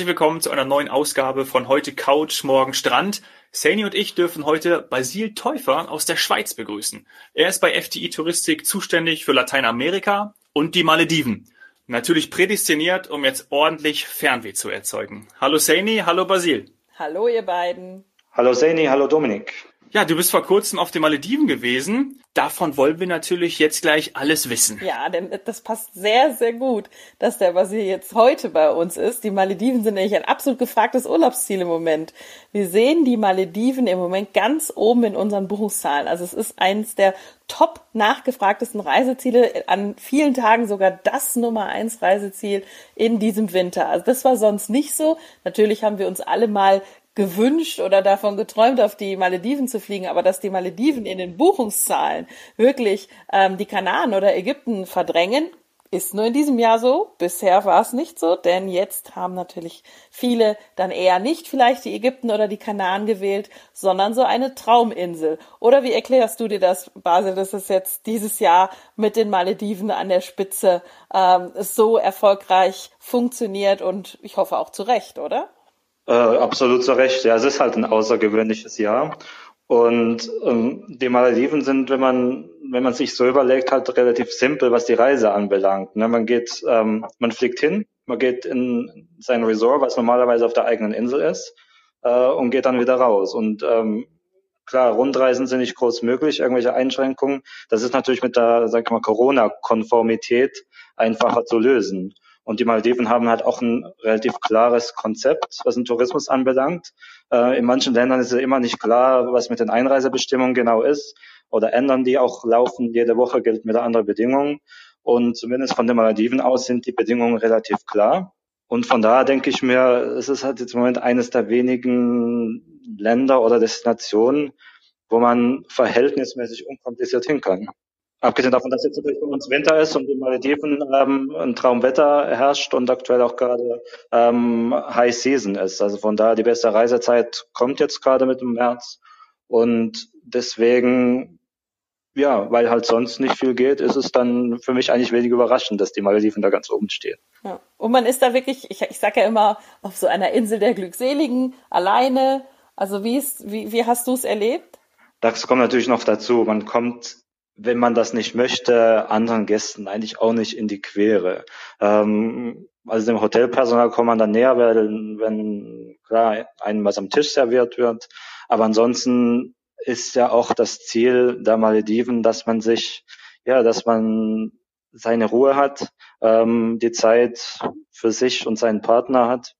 Herzlich willkommen zu einer neuen Ausgabe von heute Couch, morgen Strand. Sani und ich dürfen heute Basil Täufer aus der Schweiz begrüßen. Er ist bei FTI Touristik zuständig für Lateinamerika und die Malediven. Natürlich prädestiniert, um jetzt ordentlich Fernweh zu erzeugen. Hallo Sani, hallo Basil. Hallo ihr beiden. Hallo Sani, hallo Dominik. Ja, du bist vor kurzem auf den Malediven gewesen. Davon wollen wir natürlich jetzt gleich alles wissen. Ja, denn das passt sehr, sehr gut, dass der Basil jetzt heute bei uns ist. Die Malediven sind nämlich ein absolut gefragtes Urlaubsziel im Moment. Wir sehen die Malediven im Moment ganz oben in unseren Buchungszahlen. Also es ist eines der top nachgefragtesten Reiseziele, an vielen Tagen sogar das Nummer eins Reiseziel in diesem Winter. Also das war sonst nicht so. Natürlich haben wir uns alle mal gewünscht oder davon geträumt, auf die Malediven zu fliegen, aber dass die Malediven in den Buchungszahlen wirklich ähm, die Kanaren oder Ägypten verdrängen, ist nur in diesem Jahr so. Bisher war es nicht so, denn jetzt haben natürlich viele dann eher nicht vielleicht die Ägypten oder die Kanaren gewählt, sondern so eine Trauminsel. Oder wie erklärst du dir das, Basel, dass es jetzt dieses Jahr mit den Malediven an der Spitze ähm, so erfolgreich funktioniert und ich hoffe auch zu Recht, oder? Äh, absolut zu Recht. Ja, es ist halt ein außergewöhnliches Jahr. Und ähm, die Malediven sind, wenn man wenn man sich so überlegt, halt relativ simpel, was die Reise anbelangt. Ne? Man geht, ähm, man fliegt hin, man geht in sein Resort, was normalerweise auf der eigenen Insel ist, äh, und geht dann wieder raus. Und ähm, klar, Rundreisen sind nicht groß möglich, irgendwelche Einschränkungen. Das ist natürlich mit der, sag ich mal, Corona-Konformität einfacher zu lösen. Und die Malediven haben halt auch ein relativ klares Konzept, was den Tourismus anbelangt. Äh, in manchen Ländern ist es immer nicht klar, was mit den Einreisebestimmungen genau ist. Oder ändern die auch laufen. Jede Woche gelten wieder andere Bedingungen. Und zumindest von den Malediven aus sind die Bedingungen relativ klar. Und von daher denke ich mir, es ist halt jetzt im Moment eines der wenigen Länder oder Destinationen, wo man verhältnismäßig unkompliziert hin kann. Abgesehen davon, dass jetzt natürlich bei uns Winter ist und die Malediven ähm, ein Traumwetter herrscht und aktuell auch gerade ähm, High Season ist. Also von daher die beste Reisezeit kommt jetzt gerade mit dem März. Und deswegen, ja, weil halt sonst nicht viel geht, ist es dann für mich eigentlich wenig überraschend, dass die Malediven da ganz oben stehen. Ja. Und man ist da wirklich, ich, ich sage ja immer, auf so einer Insel der Glückseligen, alleine. Also wie, ist, wie, wie hast du es erlebt? Das kommt natürlich noch dazu. Man kommt wenn man das nicht möchte, anderen Gästen eigentlich auch nicht in die Quere. Ähm, also dem Hotelpersonal kommt man dann näher, wenn, wenn klar einem was am Tisch serviert wird. Aber ansonsten ist ja auch das Ziel der Malediven, dass man sich, ja, dass man seine Ruhe hat, ähm, die Zeit für sich und seinen Partner hat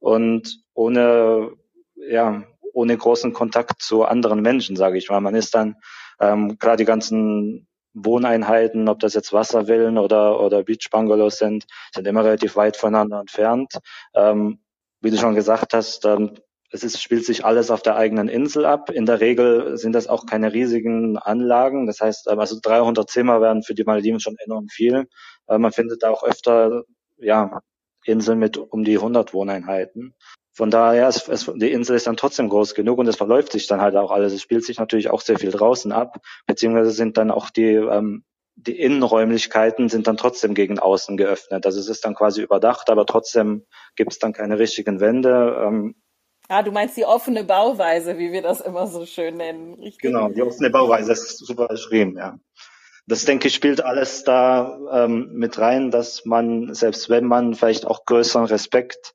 und ohne, ja, ohne großen Kontakt zu anderen Menschen, sage ich mal. Man ist dann ähm, klar, die ganzen Wohneinheiten, ob das jetzt Wasservillen oder, oder Beach-Bungalows sind, sind immer relativ weit voneinander entfernt. Ähm, wie du schon gesagt hast, ähm, es ist, spielt sich alles auf der eigenen Insel ab. In der Regel sind das auch keine riesigen Anlagen. Das heißt, ähm, also 300 Zimmer wären für die Malediven schon enorm viel. Äh, man findet auch öfter, ja, Inseln mit um die 100 Wohneinheiten. Von daher, es, es, die Insel ist dann trotzdem groß genug und es verläuft sich dann halt auch alles. Es spielt sich natürlich auch sehr viel draußen ab, beziehungsweise sind dann auch die, ähm, die Innenräumlichkeiten sind dann trotzdem gegen außen geöffnet. Also es ist dann quasi überdacht, aber trotzdem gibt es dann keine richtigen Wände. Ähm, Ah, du meinst die offene Bauweise, wie wir das immer so schön nennen, richtig? Genau, die offene Bauweise ist super beschrieben, ja. Das denke ich spielt alles da ähm, mit rein, dass man, selbst wenn man vielleicht auch größeren Respekt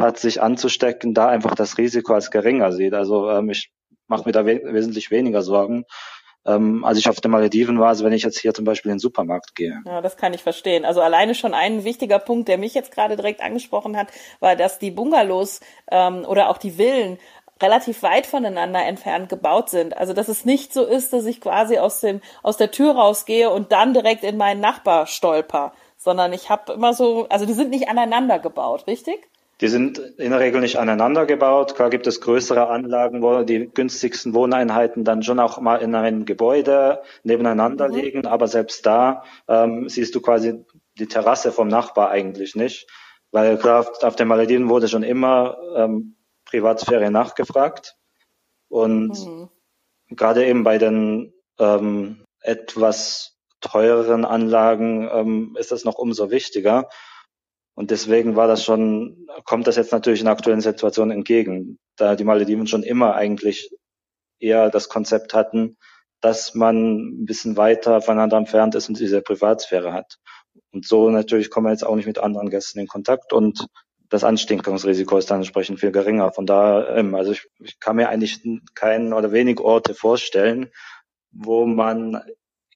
hat, sich anzustecken, da einfach das Risiko als geringer sieht. Also ähm, ich mache mir da we wesentlich weniger Sorgen, ähm, als ich auf den Malediven war, als wenn ich jetzt hier zum Beispiel in den Supermarkt gehe. Ja, das kann ich verstehen. Also alleine schon ein wichtiger Punkt, der mich jetzt gerade direkt angesprochen hat, war, dass die Bungalows ähm, oder auch die Villen relativ weit voneinander entfernt gebaut sind. Also dass es nicht so ist, dass ich quasi aus dem aus der Tür rausgehe und dann direkt in meinen Nachbar stolper, sondern ich habe immer so, also die sind nicht aneinander gebaut, richtig? Die sind in der Regel nicht aneinander gebaut. Klar gibt es größere Anlagen, wo die günstigsten Wohneinheiten dann schon auch mal in einem Gebäude nebeneinander mhm. liegen. Aber selbst da ähm, siehst du quasi die Terrasse vom Nachbar eigentlich nicht. Weil klar, auf den Malediven wurde schon immer ähm, Privatsphäre nachgefragt. Und mhm. gerade eben bei den ähm, etwas teureren Anlagen ähm, ist das noch umso wichtiger. Und deswegen war das schon, kommt das jetzt natürlich in der aktuellen Situation entgegen, da die Malediven schon immer eigentlich eher das Konzept hatten, dass man ein bisschen weiter voneinander entfernt ist und diese Privatsphäre hat. Und so natürlich kommen wir jetzt auch nicht mit anderen Gästen in Kontakt und das Anstinkungsrisiko ist dann entsprechend viel geringer. Von daher, ähm, also ich, ich kann mir eigentlich keinen oder wenig Orte vorstellen, wo man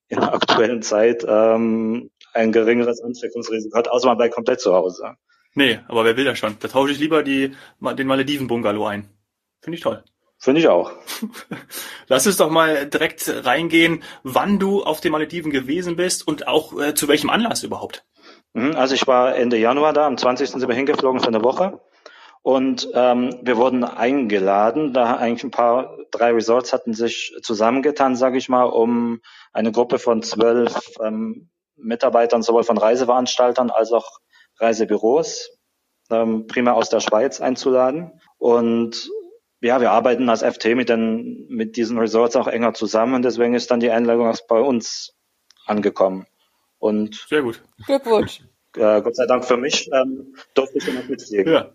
in der aktuellen Zeit ähm, ein geringeres Ansteckungsrisiko hat, außer man bleibt komplett zu Hause. Nee, aber wer will das schon? Da tausche ich lieber die, den Malediven-Bungalow ein. Finde ich toll. Finde ich auch. Lass uns doch mal direkt reingehen, wann du auf den Malediven gewesen bist und auch äh, zu welchem Anlass überhaupt. Mhm, also ich war Ende Januar da, am 20. sind wir hingeflogen für eine Woche. Und ähm, wir wurden eingeladen, da eigentlich ein paar, drei Resorts hatten sich zusammengetan, sage ich mal, um eine Gruppe von zwölf ähm, Mitarbeitern sowohl von Reiseveranstaltern als auch Reisebüros ähm, primär aus der Schweiz einzuladen. Und ja, wir arbeiten als FT mit, den, mit diesen Resorts auch enger zusammen und deswegen ist dann die Einladung auch bei uns angekommen. Und Sehr gut. Glückwunsch. Äh, Gott sei Dank für mich ähm, durfte ich noch mitfliegen. Ja.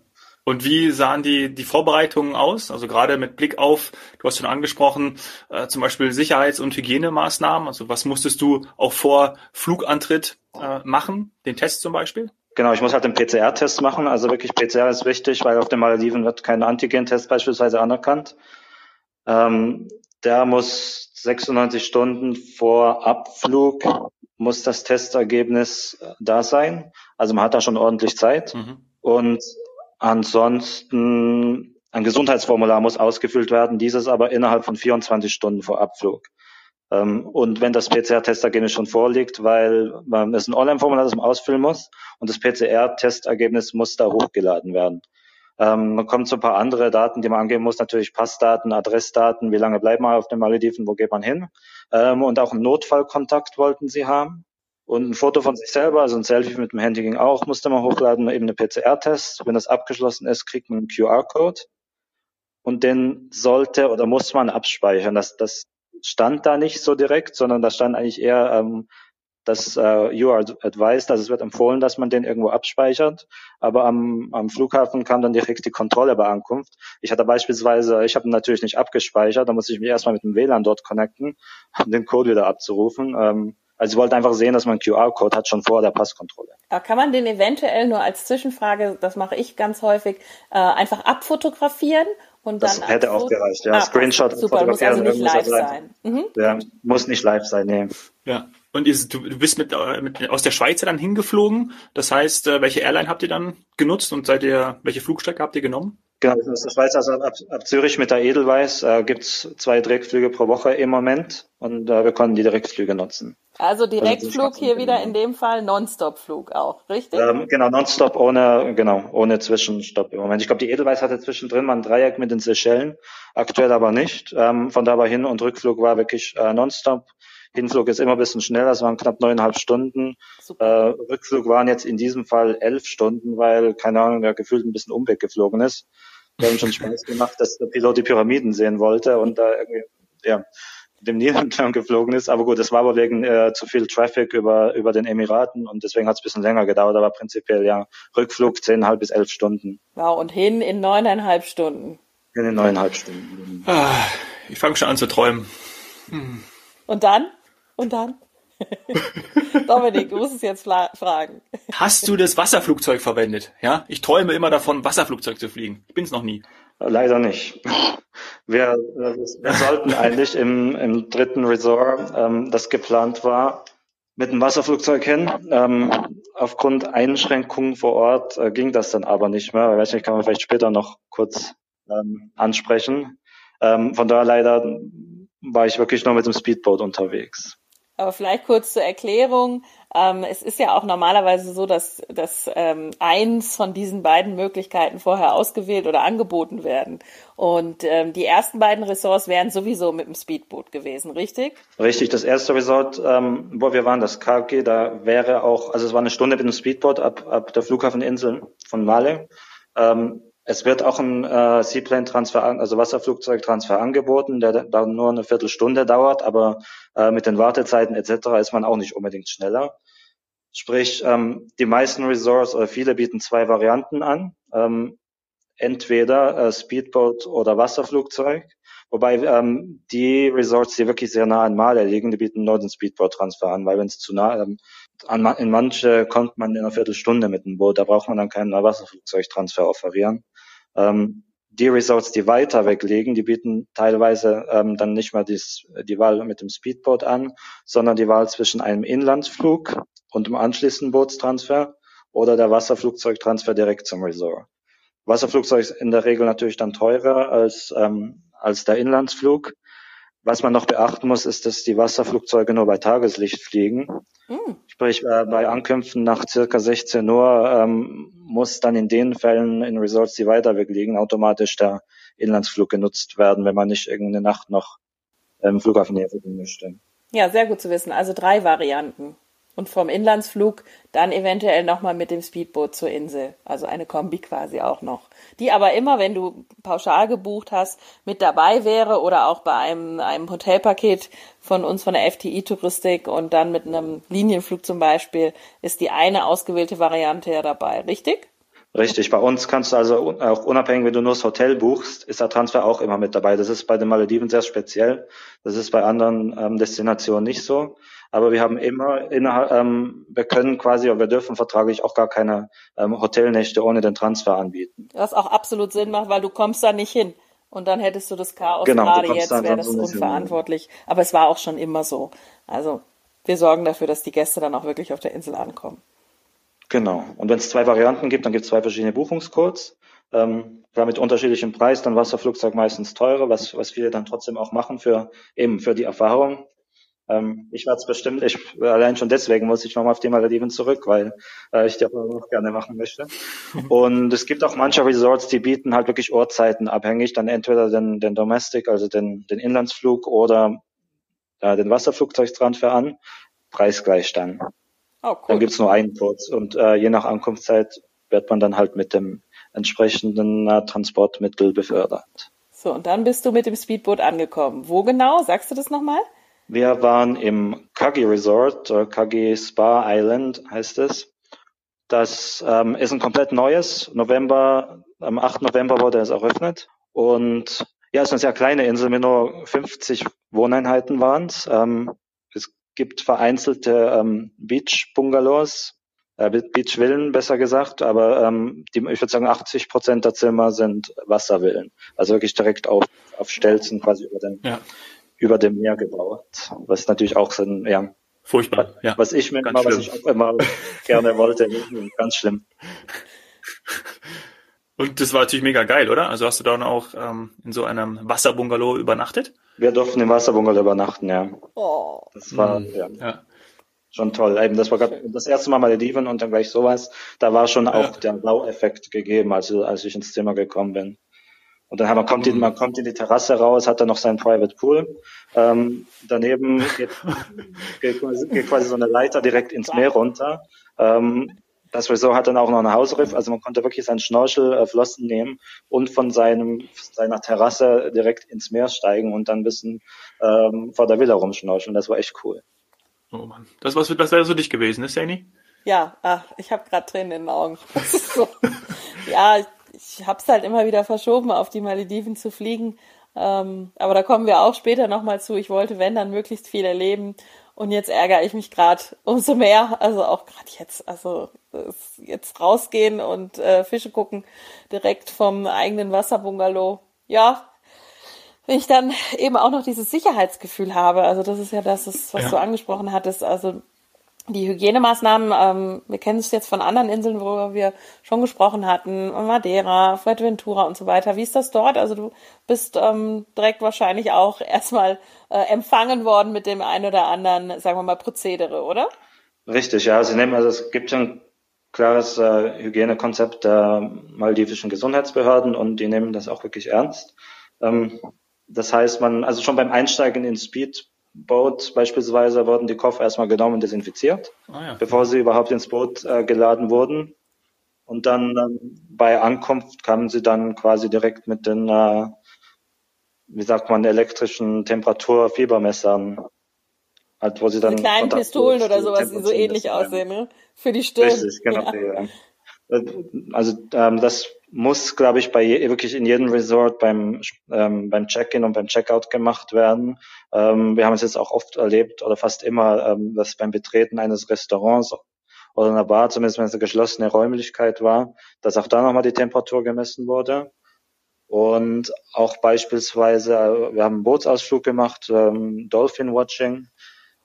Und wie sahen die, die Vorbereitungen aus? Also gerade mit Blick auf, du hast schon angesprochen, äh, zum Beispiel Sicherheits- und Hygienemaßnahmen. Also was musstest du auch vor Flugantritt äh, machen? Den Test zum Beispiel? Genau, ich muss halt den PCR-Test machen. Also wirklich PCR ist wichtig, weil auf den Malediven wird kein Antigen-Test beispielsweise anerkannt. Ähm, der muss 96 Stunden vor Abflug muss das Testergebnis da sein. Also man hat da schon ordentlich Zeit. Mhm. Und ansonsten ein Gesundheitsformular muss ausgefüllt werden, dieses aber innerhalb von 24 Stunden vor Abflug. Ähm, und wenn das PCR-Testergebnis schon vorliegt, weil man, es ein Online-Formular, das man ausfüllen muss und das PCR-Testergebnis muss da hochgeladen werden. Ähm, man kommt zu ein paar andere Daten, die man angeben muss, natürlich Passdaten, Adressdaten, wie lange bleibt man auf den Malediven, wo geht man hin. Ähm, und auch einen Notfallkontakt wollten sie haben. Und ein Foto von sich selber, also ein Selfie mit dem Handy ging auch, musste man hochladen, eben eine PCR-Test. Wenn das abgeschlossen ist, kriegt man einen QR-Code. Und den sollte oder muss man abspeichern. Das, das stand da nicht so direkt, sondern da stand eigentlich eher, ähm, dass äh, you are advised, also es wird empfohlen, dass man den irgendwo abspeichert. Aber am, am Flughafen kam dann direkt die Kontrolle bei Ankunft. Ich hatte beispielsweise, ich habe natürlich nicht abgespeichert, da musste ich mich erstmal mit dem WLAN dort connecten, um den Code wieder abzurufen. Ähm, also ich wollte einfach sehen, dass man einen QR-Code hat, schon vor der Passkontrolle. Aber kann man den eventuell nur als Zwischenfrage, das mache ich ganz häufig, äh, einfach abfotografieren und das dann hätte auch gereicht, ja. Ah, Screenshot super, muss also nicht live sein. Mhm. Ja, muss nicht live sein, nee. Ja. Und ihr, du bist mit, äh, mit, aus der Schweiz dann hingeflogen. Das heißt, äh, welche Airline habt ihr dann genutzt und seid ihr, welche Flugstrecke habt ihr genommen? Genau, der Schweiz, also ab, ab Zürich mit der Edelweiss äh, gibt's zwei Direktflüge pro Woche im Moment und äh, wir konnten die Direktflüge nutzen. Also, also Direktflug hier wieder in dem Fall Nonstop-Flug auch, richtig? Ähm, genau, Nonstop ohne, genau, ohne Zwischenstopp im Moment. Ich glaube, die Edelweiss hatte zwischendrin mal ein Dreieck mit den Seychellen, aktuell aber nicht. Ähm, von da war Hin- und Rückflug war wirklich äh, Nonstop. Hinflug ist immer ein bisschen schneller, es waren knapp neuneinhalb Stunden. Äh, Rückflug waren jetzt in diesem Fall elf Stunden, weil, keine Ahnung, der gefühlt ein bisschen Umweg geflogen ist. Wir haben schon Spaß gemacht, dass der Pilot die Pyramiden sehen wollte und da irgendwie, ja, dem Nil entlang geflogen ist. Aber gut, das war aber wegen äh, zu viel Traffic über, über den Emiraten und deswegen hat es ein bisschen länger gedauert, aber prinzipiell ja, Rückflug zehneinhalb bis elf Stunden. Wow, und hin in neuneinhalb Stunden. In neuneinhalb Stunden. Ah, ich fange schon an zu träumen. Hm. Und dann? Und dann? Dominik, du musst es jetzt fragen. Hast du das Wasserflugzeug verwendet? Ja, ich träume immer davon, Wasserflugzeug zu fliegen. Ich bin es noch nie. Leider nicht. Wir, wir sollten eigentlich im, im dritten Resort, ähm, das geplant war, mit dem Wasserflugzeug hin. Ähm, aufgrund Einschränkungen vor Ort äh, ging das dann aber nicht mehr. Ich weiß nicht, kann man vielleicht später noch kurz ähm, ansprechen. Ähm, von daher leider war ich wirklich nur mit dem Speedboat unterwegs. Aber vielleicht kurz zur Erklärung. Ähm, es ist ja auch normalerweise so, dass, dass ähm, eins von diesen beiden Möglichkeiten vorher ausgewählt oder angeboten werden. Und ähm, die ersten beiden Ressorts wären sowieso mit dem Speedboot gewesen, richtig? Richtig, das erste Resort, wo wir waren, das KG, da wäre auch, also es war eine Stunde mit dem Speedboot ab, ab der Flughafeninsel von Male. Es wird auch ein äh, Seaplane-Transfer, also Wasserflugzeugtransfer angeboten, der dann nur eine Viertelstunde dauert, aber äh, mit den Wartezeiten etc. ist man auch nicht unbedingt schneller. Sprich, ähm, die meisten Resorts oder viele bieten zwei Varianten an. Ähm, entweder äh, Speedboat oder Wasserflugzeug. Wobei ähm, die Resorts, die wirklich sehr nah an Maler liegen, die bieten nur den Speedboat-Transfer an, weil wenn es zu nah ähm, an, in manche kommt man in einer Viertelstunde mit dem Boot, da braucht man dann keinen Wasserflugzeugtransfer offerieren. Ähm, die Resorts, die weiter weg liegen, die bieten teilweise ähm, dann nicht mal dies, die Wahl mit dem Speedboat an, sondern die Wahl zwischen einem Inlandsflug und dem anschließenden Bootstransfer oder der Wasserflugzeugtransfer direkt zum Resort. Wasserflugzeug ist in der Regel natürlich dann teurer als, ähm, als der Inlandsflug. Was man noch beachten muss, ist, dass die Wasserflugzeuge nur bei Tageslicht fliegen. Mhm. Sprich, äh, bei Ankünften nach circa 16 Uhr ähm, muss dann in den Fällen in Resorts, die weiter weg liegen, automatisch der Inlandsflug genutzt werden, wenn man nicht irgendeine Nacht noch im Flughafen näher fliegen möchte. Ja, sehr gut zu wissen. Also drei Varianten und vom Inlandsflug dann eventuell nochmal mit dem Speedboot zur Insel. Also eine Kombi quasi auch noch. Die aber immer, wenn du pauschal gebucht hast, mit dabei wäre oder auch bei einem, einem Hotelpaket von uns von der FTI Touristik und dann mit einem Linienflug zum Beispiel, ist die eine ausgewählte Variante ja dabei, richtig? Richtig, bei uns kannst du also auch unabhängig, wenn du nur das Hotel buchst, ist der Transfer auch immer mit dabei. Das ist bei den Malediven sehr speziell. Das ist bei anderen ähm, Destinationen nicht so. Aber wir haben immer innerhalb, ähm, wir können quasi, oder wir dürfen vertraglich auch gar keine ähm, Hotelnächte ohne den Transfer anbieten. Was auch absolut Sinn macht, weil du kommst da nicht hin. Und dann hättest du das Chaos genau, gerade jetzt, wäre das unverantwortlich. Aber es war auch schon immer so. Also wir sorgen dafür, dass die Gäste dann auch wirklich auf der Insel ankommen. Genau. Und wenn es zwei Varianten gibt, dann gibt es zwei verschiedene Buchungscodes. Ähm, klar mit unterschiedlichem Preis, dann Wasserflugzeug meistens teurer, was, was viele dann trotzdem auch machen für eben für die Erfahrung. Ähm, ich werde es bestimmt, ich, allein schon deswegen muss ich nochmal auf die Malediven zurück, weil äh, ich die auch gerne machen möchte. Und es gibt auch manche Resorts, die bieten halt wirklich Uhrzeiten abhängig, dann entweder den, den Domestic, also den, den Inlandsflug oder äh, den Wasserflugzeugtransfer an, preisgleich dann. Oh, cool. Dann gibt's nur einen Kurs und äh, je nach Ankunftszeit wird man dann halt mit dem entsprechenden äh, Transportmittel befördert. So, und dann bist du mit dem Speedboot angekommen. Wo genau? Sagst du das nochmal? Wir waren im Kagi Resort, äh, Kagi Spa Island heißt es. Das ähm, ist ein komplett neues. November, am 8. November wurde es eröffnet. Und ja, es ist eine sehr kleine Insel mit nur 50 Wohneinheiten waren es. Ähm, es gibt vereinzelte ähm, Beach-Bungalows, äh, Beach-Villen besser gesagt, aber ähm, die, ich würde sagen 80 Prozent der Zimmer sind Wasservillen. Also wirklich direkt auf, auf Stelzen quasi über den, ja über dem Meer gebaut, was natürlich auch so ein, ja, furchtbar, ja. Was ich mir immer, was ich auch immer gerne wollte, ganz schlimm. Und das war natürlich mega geil, oder? Also hast du dann auch ähm, in so einem Wasserbungalow übernachtet? Wir durften im Wasserbungalow übernachten, ja. Oh. Das war, mhm. ja. ja. Schon toll. Eben, das war grad das erste Mal Malediven und dann gleich sowas. Da war schon auch ja. der Baueffekt gegeben, als, als ich ins Zimmer gekommen bin. Und dann man kommt, in, man kommt in die Terrasse raus, hat dann noch sein Private Pool. Ähm, daneben geht, geht, geht, quasi so eine Leiter direkt ins Meer runter. Ähm, das Resort hat dann auch noch eine Hausriff, also man konnte wirklich seinen Schnorchel äh, Flossen nehmen und von seinem seiner Terrasse direkt ins Meer steigen und dann ein bisschen ähm, vor der Villa rumschnorcheln. Das war echt cool. Oh Mann, das was das wäre so dich gewesen, ne, Sani? Ja, ach, ich habe gerade Tränen in den Augen. so. Ja, ich habe es halt immer wieder verschoben, auf die Malediven zu fliegen. Ähm, aber da kommen wir auch später nochmal zu. Ich wollte, wenn, dann möglichst viel erleben. Und jetzt ärgere ich mich gerade umso mehr. Also auch gerade jetzt, also jetzt rausgehen und äh, Fische gucken, direkt vom eigenen Wasserbungalow. Ja, wenn ich dann eben auch noch dieses Sicherheitsgefühl habe. Also das ist ja das, was ja. du angesprochen hattest. Also die Hygienemaßnahmen, ähm, wir kennen es jetzt von anderen Inseln, worüber wir schon gesprochen hatten, Madeira, Fuerteventura und so weiter. Wie ist das dort? Also du bist ähm, direkt wahrscheinlich auch erstmal äh, empfangen worden mit dem einen oder anderen, sagen wir mal, Prozedere, oder? Richtig, ja. Sie nehmen, also es gibt ein klares äh, Hygienekonzept der maldivischen Gesundheitsbehörden und die nehmen das auch wirklich ernst. Ähm, das heißt, man, also schon beim Einsteigen in Speed Boot beispielsweise wurden die Koffer erstmal genommen und desinfiziert, ah, ja. bevor sie überhaupt ins Boot äh, geladen wurden. Und dann ähm, bei Ankunft kamen sie dann quasi direkt mit den, äh, wie sagt man, elektrischen Temperaturfiebermessern Halt, wo sie dann Diese kleinen Pistolen oder sowas, die so ähnlich aussehen, ne? Für die Stirn. Richtig, genau. Ja. Also ähm, das muss, glaube ich, bei je, wirklich in jedem Resort beim ähm, beim Check-in und beim Checkout gemacht werden. Ähm, wir haben es jetzt auch oft erlebt oder fast immer, ähm, dass beim Betreten eines Restaurants oder einer Bar, zumindest wenn es eine geschlossene Räumlichkeit war, dass auch da nochmal die Temperatur gemessen wurde. Und auch beispielsweise, äh, wir haben einen Bootsausflug gemacht, ähm, Dolphin Watching.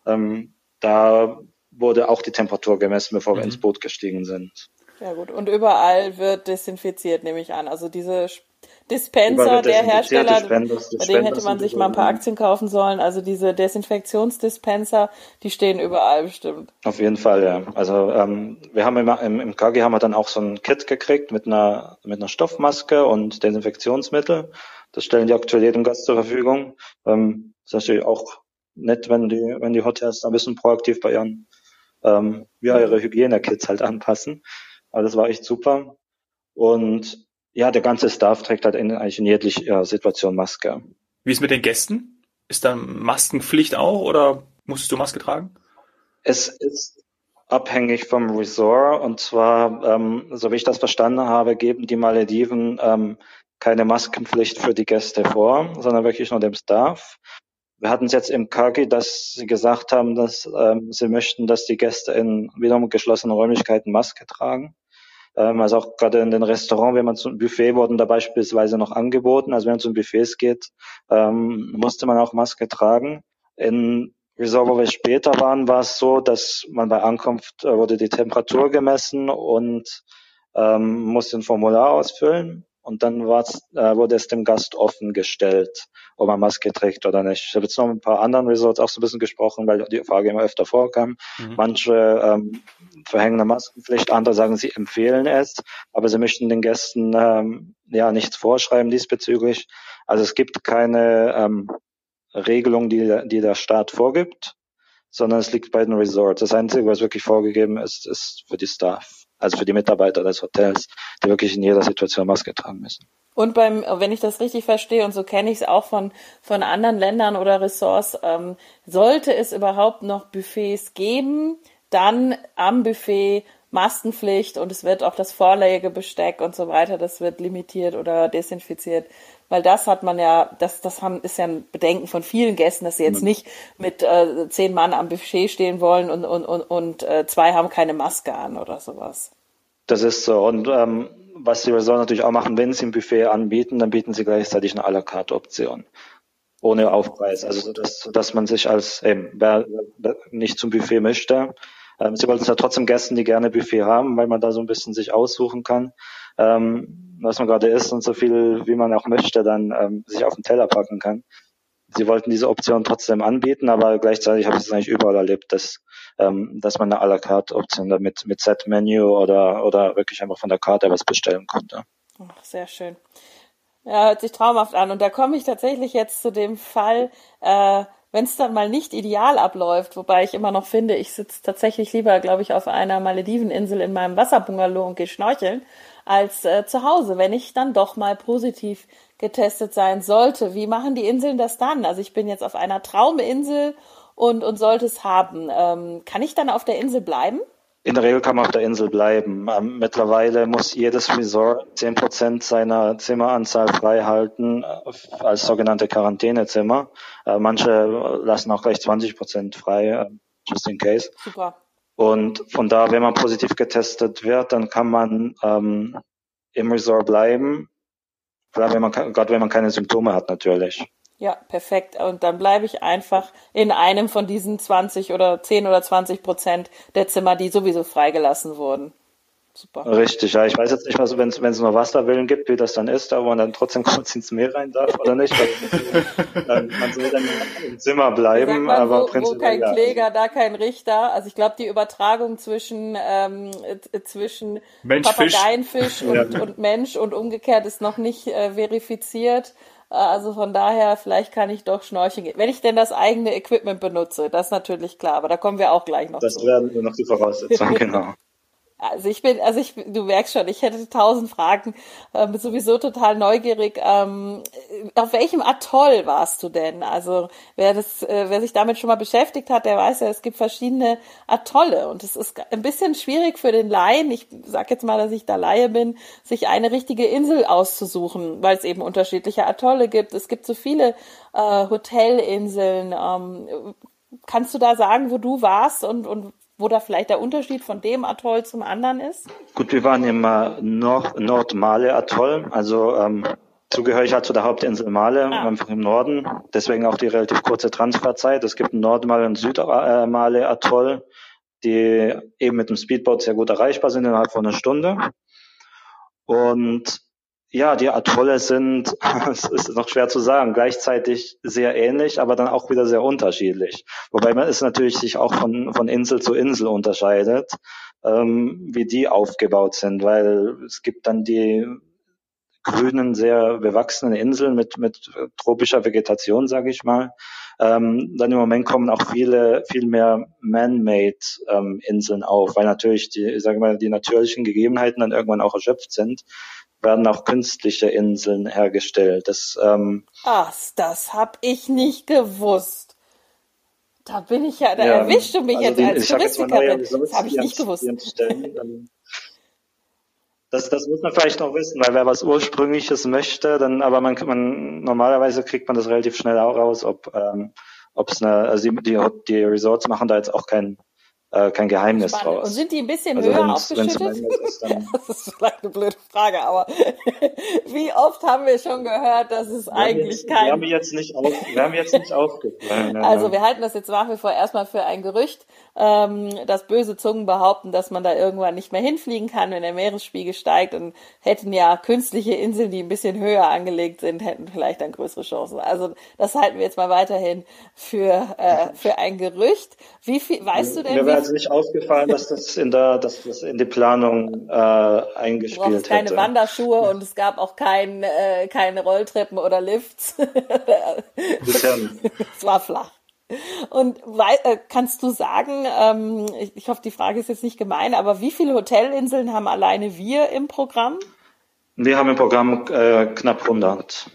Ähm, da wurde auch die Temperatur gemessen, bevor mhm. wir ins Boot gestiegen sind. Ja gut, und überall wird desinfiziert, nehme ich an. Also diese Dispenser, der Hersteller, Dispenders, bei dem hätte man sich mal ein paar Aktien kaufen sollen. Also diese Desinfektionsdispenser, die stehen überall bestimmt. Auf jeden Fall, ja. Also ähm, wir haben immer im, im KG haben wir dann auch so ein Kit gekriegt mit einer mit einer Stoffmaske und Desinfektionsmittel. Das stellen die aktuell jedem Gast zur Verfügung. Ähm, das ist natürlich auch nett, wenn die wenn die Hotels ein bisschen proaktiv bei ihren ähm, ja, ihre Hygienekits halt anpassen. Aber das war echt super. Und ja, der ganze Staff trägt halt in, eigentlich in jeglicher Situation Maske. Wie ist mit den Gästen? Ist da Maskenpflicht auch oder musstest du Maske tragen? Es ist abhängig vom Resort und zwar, ähm, so wie ich das verstanden habe, geben die Malediven ähm, keine Maskenpflicht für die Gäste vor, sondern wirklich nur dem Staff. Wir hatten es jetzt im Kagi, dass sie gesagt haben, dass ähm, sie möchten, dass die Gäste in wiederum geschlossenen Räumlichkeiten Maske tragen. Ähm, also auch gerade in den Restaurants, wenn man zum Buffet wurden da beispielsweise noch angeboten. Also wenn man zum Buffets geht, ähm, musste man auch Maske tragen. In Resort, wo wir später waren, war es so, dass man bei Ankunft äh, wurde die Temperatur gemessen und ähm, musste ein Formular ausfüllen und dann äh, wurde es dem Gast offen gestellt, ob er Maske trägt oder nicht. Ich habe jetzt noch mit ein paar anderen Resorts auch so ein bisschen gesprochen, weil die Frage immer öfter vorkam. Mhm. Manche ähm, verhängen eine Maskenpflicht, andere sagen, sie empfehlen es, aber sie möchten den Gästen ähm, ja nichts vorschreiben diesbezüglich. Also es gibt keine ähm, Regelung, die, die der Staat vorgibt, sondern es liegt bei den Resorts. Das Einzige, was wirklich vorgegeben ist, ist für die Staff also für die Mitarbeiter des Hotels, die wirklich in jeder Situation Maske tragen müssen. Und beim, wenn ich das richtig verstehe, und so kenne ich es auch von, von anderen Ländern oder Ressorts, ähm, sollte es überhaupt noch Buffets geben, dann am Buffet Maskenpflicht und es wird auch das Vorlegebesteck und so weiter, das wird limitiert oder desinfiziert. Weil das hat man ja, das, das haben, ist ja ein Bedenken von vielen Gästen, dass sie jetzt nicht mit äh, zehn Mann am Buffet stehen wollen und, und, und, und äh, zwei haben keine Maske an oder sowas. Das ist so. Und ähm, was die Resort natürlich auch machen, wenn sie ein Buffet anbieten, dann bieten sie gleichzeitig eine à la carte Option. Ohne Aufpreis. Also, dass, dass man sich als, eben, wer, wer nicht zum Buffet möchte, ähm, sie wollten es ja trotzdem Gästen, die gerne Buffet haben, weil man da so ein bisschen sich aussuchen kann, ähm, was man gerade isst und so viel, wie man auch möchte, dann ähm, sich auf den Teller packen kann. Sie wollten diese Option trotzdem anbieten, aber gleichzeitig habe ich es eigentlich überall erlebt, dass, ähm, dass man eine à la carte Option damit mit Set-Menü oder, oder wirklich einfach von der Karte was bestellen konnte. Ach, sehr schön. Ja, hört sich traumhaft an. Und da komme ich tatsächlich jetzt zu dem Fall, äh, wenn es dann mal nicht ideal abläuft, wobei ich immer noch finde, ich sitze tatsächlich lieber, glaube ich, auf einer Malediveninsel in meinem Wasserbungalow und gehe schnorcheln, als äh, zu Hause, wenn ich dann doch mal positiv getestet sein sollte. Wie machen die Inseln das dann? Also ich bin jetzt auf einer Trauminsel und, und sollte es haben. Ähm, kann ich dann auf der Insel bleiben? In der Regel kann man auf der Insel bleiben. Ähm, mittlerweile muss jedes Resort zehn Prozent seiner Zimmeranzahl frei halten äh, als sogenannte Quarantänezimmer. Äh, manche lassen auch gleich 20 Prozent frei, äh, just in case. Super. Und von da, wenn man positiv getestet wird, dann kann man ähm, im Resort bleiben. Gerade wenn man, gerade wenn man keine Symptome hat, natürlich. Ja, perfekt. Und dann bleibe ich einfach in einem von diesen 20 oder 10 oder 20 Prozent der Zimmer, die sowieso freigelassen wurden. Super. Richtig, ja. Ich weiß jetzt nicht, was, wenn es nur Wasserwillen gibt, wie das dann ist, aber man dann trotzdem kurz ins Meer rein darf oder nicht. man, man soll dann im Zimmer bleiben, man, aber wo, prinzipiell. Wo kein ja. Kläger, da kein Richter. Also ich glaube, die Übertragung zwischen, ähm, zwischen Mensch, Papageienfisch und, ja. und Mensch und umgekehrt ist noch nicht äh, verifiziert. Also von daher, vielleicht kann ich doch schnorcheln gehen. Wenn ich denn das eigene Equipment benutze, das ist natürlich klar, aber da kommen wir auch gleich noch Das zu. werden nur noch die Voraussetzungen, genau. Also ich bin, also ich, du merkst schon, ich hätte tausend Fragen, äh, bin sowieso total neugierig. Ähm, auf welchem Atoll warst du denn? Also wer das, äh, wer sich damit schon mal beschäftigt hat, der weiß ja, es gibt verschiedene Atolle und es ist ein bisschen schwierig für den Laien. Ich sag jetzt mal, dass ich da Laie bin, sich eine richtige Insel auszusuchen, weil es eben unterschiedliche Atolle gibt. Es gibt so viele äh, Hotelinseln. Ähm, kannst du da sagen, wo du warst und, und wo da vielleicht der Unterschied von dem Atoll zum anderen ist? Gut, wir waren im äh, Nord Nordmale Atoll, also ähm, zugehörig halt zu der Hauptinsel Male, ah. einfach im Norden. Deswegen auch die relativ kurze Transferzeit. Es gibt ein Nordmale und Südmale Atoll, die eben mit dem Speedboat sehr gut erreichbar sind innerhalb von einer Stunde. Und ja, die Atolle sind, es ist noch schwer zu sagen, gleichzeitig sehr ähnlich, aber dann auch wieder sehr unterschiedlich. Wobei man es natürlich sich auch von, von Insel zu Insel unterscheidet, ähm, wie die aufgebaut sind, weil es gibt dann die grünen, sehr bewachsenen Inseln mit, mit tropischer Vegetation, sage ich mal. Ähm, dann im Moment kommen auch viele, viel mehr man-made ähm, Inseln auf, weil natürlich die, sagen wir mal, die natürlichen Gegebenheiten dann irgendwann auch erschöpft sind werden auch künstliche Inseln hergestellt. Das, ähm, Ach, das hab ich nicht gewusst. Da bin ich ja, da ja, erwischst du mich also jetzt als Touristikerin. Das habe ich nicht gewusst. Das, das muss man vielleicht noch wissen, weil wer was Ursprüngliches möchte, dann, aber man, man normalerweise kriegt man das relativ schnell auch raus, ob ähm, ob es eine, also die, die Resorts machen da jetzt auch kein äh, kein Geheimnis Spannend. draus. Und sind die ein bisschen also höher aufgeschüttet? Ist, das ist vielleicht eine blöde Frage, aber wie oft haben wir schon gehört, dass es wir eigentlich jetzt, kein... Wir haben jetzt nicht, auf, wir haben jetzt nicht aufgefallen. Also wir halten das jetzt nach wie vor erstmal für ein Gerücht, ähm, dass böse Zungen behaupten, dass man da irgendwann nicht mehr hinfliegen kann, wenn der Meeresspiegel steigt und hätten ja künstliche Inseln, die ein bisschen höher angelegt sind, hätten vielleicht dann größere Chancen. Also das halten wir jetzt mal weiterhin für, äh, für ein Gerücht. Wie viel, weißt du denn, Mir also nicht aufgefallen, dass das in der, dass das in die Planung äh, eingespielt hätte. keine Wanderschuhe und es gab auch kein, äh, keine Rolltreppen oder Lifts. es war flach. Und äh, kannst du sagen, ähm, ich, ich hoffe, die Frage ist jetzt nicht gemein, aber wie viele Hotelinseln haben alleine wir im Programm? Wir haben im Programm äh, knapp 100.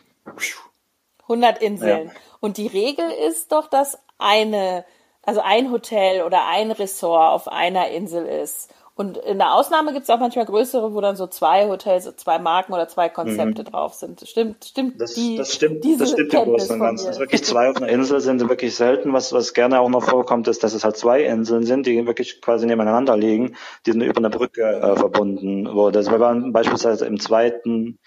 100 Inseln. Ja. Und die Regel ist doch, dass eine, also ein Hotel oder ein Ressort auf einer Insel ist. Und in der Ausnahme gibt es auch manchmal größere, wo dann so zwei Hotels, zwei Marken oder zwei Konzepte mhm. drauf sind. Stimmt, stimmt. Das, die, das stimmt, diese das stimmt im Großen und Ganzen. Wirklich zwei auf einer Insel sind wirklich selten. Was, was gerne auch noch vorkommt, ist, dass es halt zwei Inseln sind, die wirklich quasi nebeneinander liegen, die sind über eine Brücke äh, verbunden wurde. Also wir waren beispielsweise im zweiten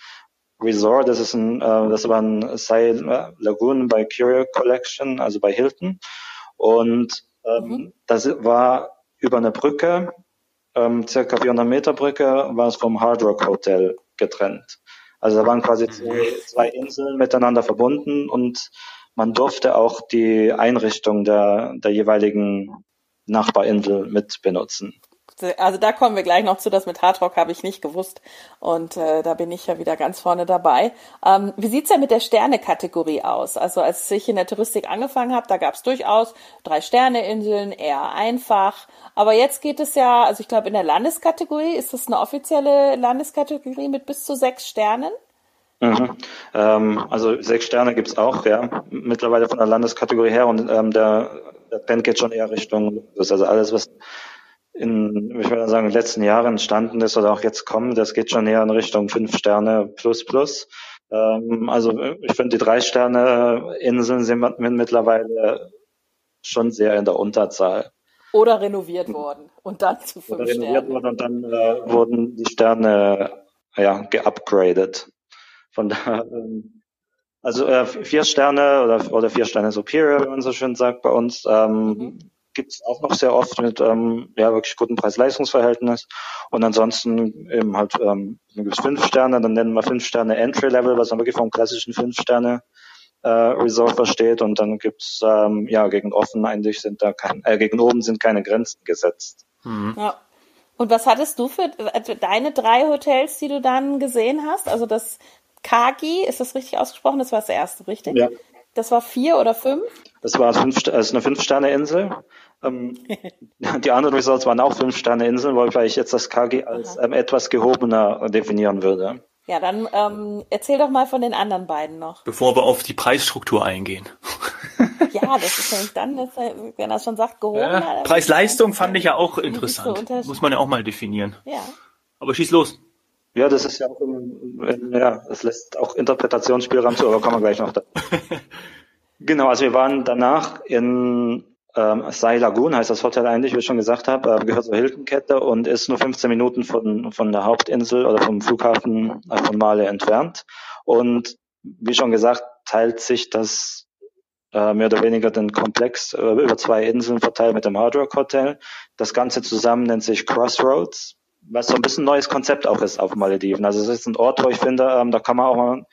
Resort, das ist ein, äh, das war ein Sai Lagoon bei Curio Collection, also bei Hilton. Und ähm, mhm. das war über eine Brücke ähm, circa 400 Meter Brücke war es vom Hard Rock Hotel getrennt. Also da waren quasi zwei, zwei Inseln miteinander verbunden und man durfte auch die Einrichtung der, der jeweiligen Nachbarinsel mit benutzen also da kommen wir gleich noch zu, das mit Hardrock habe ich nicht gewusst und äh, da bin ich ja wieder ganz vorne dabei. Ähm, wie sieht's denn mit der Sterne-Kategorie aus? Also als ich in der Touristik angefangen habe, da gab es durchaus drei Sterne-Inseln, eher einfach. Aber jetzt geht es ja, also ich glaube in der Landeskategorie, ist das eine offizielle Landeskategorie mit bis zu sechs Sternen? Mhm. Ähm, also sechs Sterne gibt's auch, ja, mittlerweile von der Landeskategorie her und ähm, der, der Trend geht schon eher Richtung, also alles, was in, ich würde sagen, in den letzten Jahren entstanden ist oder auch jetzt kommt, das geht schon eher in Richtung fünf Sterne plus plus. Ähm, also ich finde, die drei Sterne Inseln sind mittlerweile schon sehr in der Unterzahl. Oder renoviert worden und dann zu fünf Oder renoviert worden und dann äh, wurden die Sterne ja geupgradet. Von da, ähm, also äh, vier Sterne oder, oder vier Sterne Superior, wie man so schön sagt bei uns. Ähm, mhm gibt es auch noch sehr oft mit ähm, ja wirklich gutem Preis-Leistungs-Verhältnis. Und ansonsten eben halt ähm, dann gibt es fünf Sterne, dann nennen wir fünf Sterne Entry-Level, was dann wirklich vom klassischen fünf Sterne äh, Resort versteht. Und dann gibt's ähm, ja gegen offen eigentlich sind da kein, äh, gegen oben sind keine Grenzen gesetzt. Mhm. Ja. Und was hattest du für also deine drei Hotels, die du dann gesehen hast? Also das Kagi, ist das richtig ausgesprochen? Das war das erste, richtig? Ja. Das war vier oder fünf? Das war fünf, also eine Fünf-Sterne-Insel. Ähm, die anderen Resorts waren auch Fünf-Sterne-Inseln, wobei ich jetzt das KG als ähm, etwas gehobener definieren würde. Ja, dann ähm, erzähl doch mal von den anderen beiden noch. Bevor wir auf die Preisstruktur eingehen. ja, das ist nämlich dann, wenn er schon sagt, gehobener. Ja, Preis-Leistung fand ich ja auch interessant. So Muss man ja auch mal definieren. Ja. Aber schieß los. Ja, das ist ja auch, ja, das lässt auch Interpretationsspielraum zu, aber kommen wir gleich noch da. genau, also wir waren danach in ähm, Sai Lagoon, heißt das Hotel eigentlich, wie ich schon gesagt habe, äh, gehört zur Hilton-Kette und ist nur 15 Minuten von, von der Hauptinsel oder vom Flughafen äh, von Male entfernt. Und wie schon gesagt, teilt sich das äh, mehr oder weniger den Komplex äh, über zwei Inseln verteilt mit dem Hard Rock Hotel. Das Ganze zusammen nennt sich Crossroads was so ein bisschen ein neues Konzept auch ist auf Malediven. Also es ist ein Ort, wo ich finde, ähm, da kann man auch mal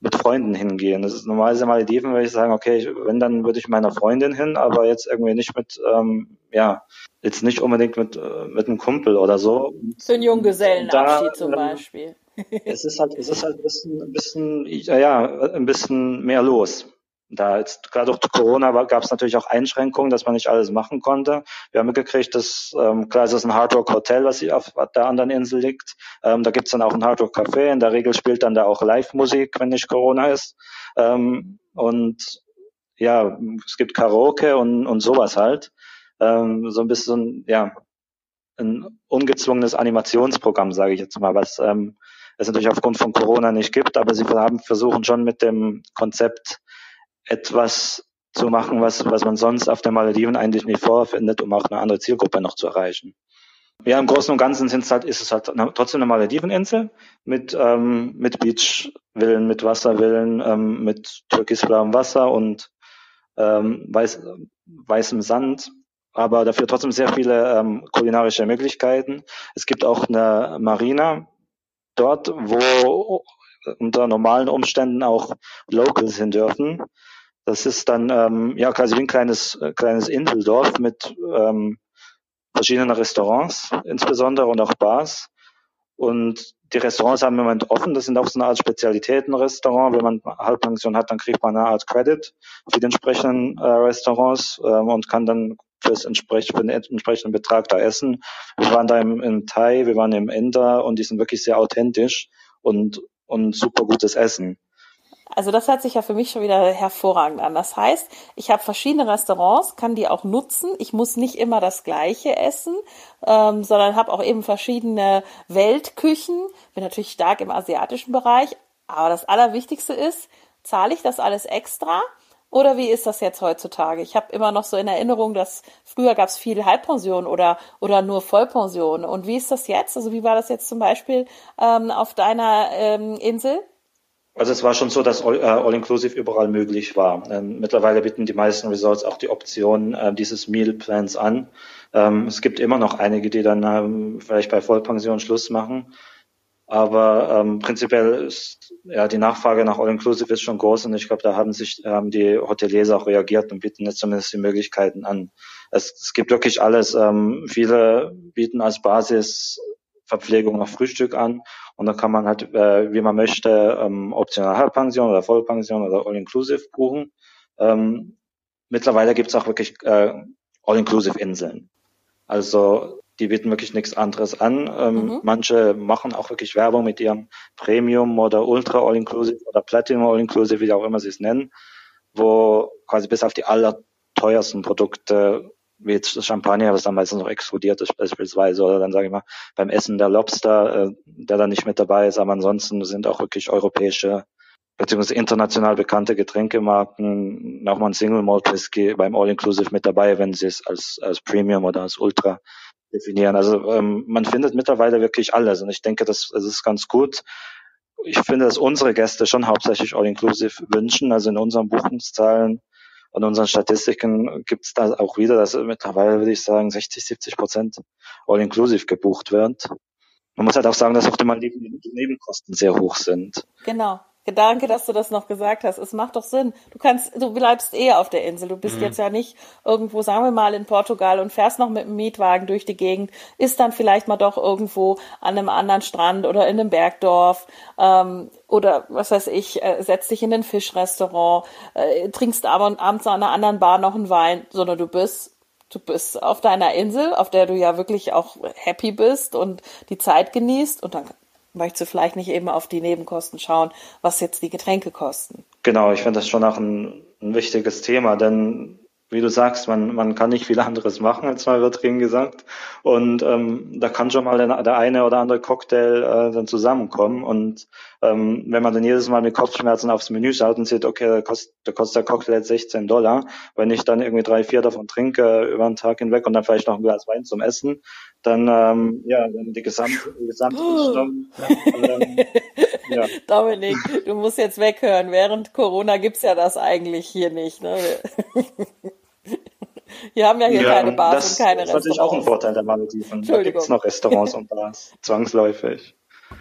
mit Freunden hingehen. Das ist normalerweise Malediven, würde ich sagen, okay, wenn, dann würde ich meiner Freundin hin, aber jetzt irgendwie nicht mit, ähm, ja, jetzt nicht unbedingt mit, äh, mit einem Kumpel oder so. Für einen Junggesellenabschied da, zum ähm, Beispiel. es ist halt, es ist halt ein bisschen, ein bisschen, ja, ein bisschen mehr los da jetzt gerade durch Corona gab es natürlich auch Einschränkungen, dass man nicht alles machen konnte. Wir haben mitgekriegt, dass ähm, klar, es ist ein Hard Rock Hotel, was hier auf der anderen Insel liegt. Ähm, da gibt's dann auch ein Hard Rock Café. In der Regel spielt dann da auch Live-Musik, wenn nicht Corona ist. Ähm, und ja, es gibt Karaoke und, und sowas halt. Ähm, so ein bisschen, ja, ein ungezwungenes Animationsprogramm, sage ich jetzt mal, was ähm, es natürlich aufgrund von Corona nicht gibt, aber sie haben versuchen schon mit dem Konzept etwas zu machen, was, was man sonst auf der Malediven eigentlich nicht vorfindet, um auch eine andere Zielgruppe noch zu erreichen. Ja, im Großen und Ganzen sind es halt, ist es halt trotzdem eine Malediveninsel mit, ähm, mit Beachvillen, mit Wasservillen, ähm, mit türkisblauem Wasser und ähm, weiß, weißem Sand, aber dafür trotzdem sehr viele ähm, kulinarische Möglichkeiten. Es gibt auch eine Marina dort, wo unter normalen Umständen auch Locals hin dürfen. Das ist dann ähm, ja quasi wie ein kleines, äh, kleines Inseldorf mit ähm, verschiedenen Restaurants insbesondere und auch Bars. Und die Restaurants haben im Moment offen. Das sind auch so eine Art Spezialitätenrestaurant. Wenn man Halbpension hat, dann kriegt man eine Art Credit für die entsprechenden äh, Restaurants ähm, und kann dann fürs entsprech für den entsprechenden Betrag da essen. Wir waren da im, im Thai, wir waren im Inder und die sind wirklich sehr authentisch und, und super gutes Essen. Also das hört sich ja für mich schon wieder hervorragend an. Das heißt, ich habe verschiedene Restaurants, kann die auch nutzen. Ich muss nicht immer das gleiche essen, ähm, sondern habe auch eben verschiedene Weltküchen. Bin natürlich stark im asiatischen Bereich. Aber das Allerwichtigste ist, zahle ich das alles extra? Oder wie ist das jetzt heutzutage? Ich habe immer noch so in Erinnerung, dass früher gab es viel Halbpension oder, oder nur Vollpension. Und wie ist das jetzt? Also wie war das jetzt zum Beispiel ähm, auf deiner ähm, Insel? Also es war schon so, dass All-Inclusive All überall möglich war. Ähm, mittlerweile bieten die meisten Resorts auch die Option äh, dieses Meal Plans an. Ähm, es gibt immer noch einige, die dann ähm, vielleicht bei Vollpension Schluss machen. Aber ähm, prinzipiell ist ja die Nachfrage nach All-Inclusive ist schon groß und ich glaube, da haben sich ähm, die Hoteliers auch reagiert und bieten jetzt zumindest die Möglichkeiten an. Es, es gibt wirklich alles. Ähm, viele bieten als Basis Verpflegung noch Frühstück an und dann kann man halt, äh, wie man möchte, ähm, optional Halbpension oder Vollpension oder All-Inclusive buchen. Ähm, mittlerweile gibt's auch wirklich äh, All-Inclusive-Inseln. Also die bieten wirklich nichts anderes an. Ähm, mhm. Manche machen auch wirklich Werbung mit ihrem Premium oder Ultra All-Inclusive oder Platinum All-Inclusive, wie auch immer sie es nennen, wo quasi bis auf die allerteuersten Produkte wie jetzt das Champagner, was dann meistens noch explodiert ist beispielsweise, oder dann sage ich mal beim Essen der Lobster, äh, der dann nicht mit dabei ist, aber ansonsten sind auch wirklich europäische beziehungsweise international bekannte Getränkemarken, nochmal ein Single Malt Whisky beim All Inclusive mit dabei, wenn sie es als, als Premium oder als Ultra definieren. Also ähm, man findet mittlerweile wirklich alles und ich denke, das, das ist ganz gut. Ich finde, dass unsere Gäste schon hauptsächlich All Inclusive wünschen, also in unseren Buchungszahlen und unseren Statistiken gibt es da auch wieder, dass mittlerweile würde ich sagen 60, 70 Prozent all-inclusive gebucht wird. Man muss halt auch sagen, dass Maldiven die Nebenkosten sehr hoch sind. Genau. Danke, dass du das noch gesagt hast. Es macht doch Sinn. Du kannst, du bleibst eh auf der Insel. Du bist mhm. jetzt ja nicht irgendwo, sagen wir mal, in Portugal und fährst noch mit dem Mietwagen durch die Gegend, ist dann vielleicht mal doch irgendwo an einem anderen Strand oder in einem Bergdorf ähm, oder was weiß ich, äh, setzt dich in ein Fischrestaurant, äh, trinkst aber abends an einer anderen Bar noch einen Wein, sondern du bist du bist auf deiner Insel, auf der du ja wirklich auch happy bist und die Zeit genießt und dann möchtest du vielleicht nicht eben auf die Nebenkosten schauen, was jetzt die Getränke kosten. Genau, ich finde das schon auch ein, ein wichtiges Thema, denn wie du sagst, man, man kann nicht viel anderes machen, als mal übertrieben gesagt. Und ähm, da kann schon mal der, eine oder andere Cocktail äh, dann zusammenkommen. Und ähm, wenn man dann jedes Mal mit Kopfschmerzen aufs Menü schaut und sieht, okay, da kostet, kostet der Cocktail jetzt 16 Dollar, wenn ich dann irgendwie drei, vier davon trinke über den Tag hinweg und dann vielleicht noch ein Glas Wein zum Essen, dann ähm, ja, dann die gesamte, die gesamte ähm, ja. Dominik, du musst jetzt weghören. Während Corona gibt's ja das eigentlich hier nicht. Ne? Wir haben ja hier ja, keine Bars das, und keine Restaurants. Das ist natürlich auch ein Vorteil der Malediven. Da gibt's noch Restaurants und Bars, zwangsläufig.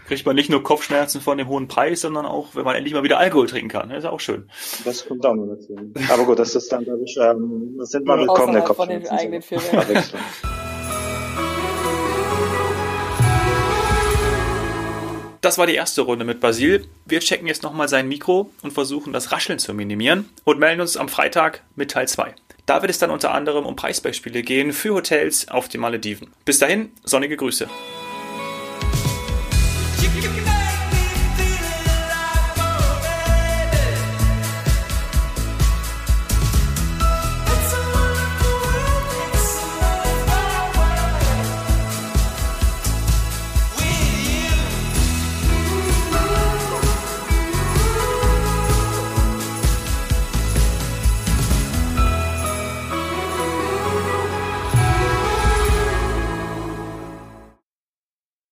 Kriegt man nicht nur Kopfschmerzen von dem hohen Preis, sondern auch, wenn man endlich mal wieder Alkohol trinken kann. Das ist auch schön. Das kommt auch noch dazu. Aber gut, das ist dann, glaube ich, ähm, das sind mal willkommene Kopfschmerzen. Von den eigenen Filmen. Das war die erste Runde mit Basil. Wir checken jetzt nochmal sein Mikro und versuchen das Rascheln zu minimieren und melden uns am Freitag mit Teil 2. Da wird es dann unter anderem um Preisbeispiele gehen für Hotels auf den Malediven. Bis dahin, sonnige Grüße.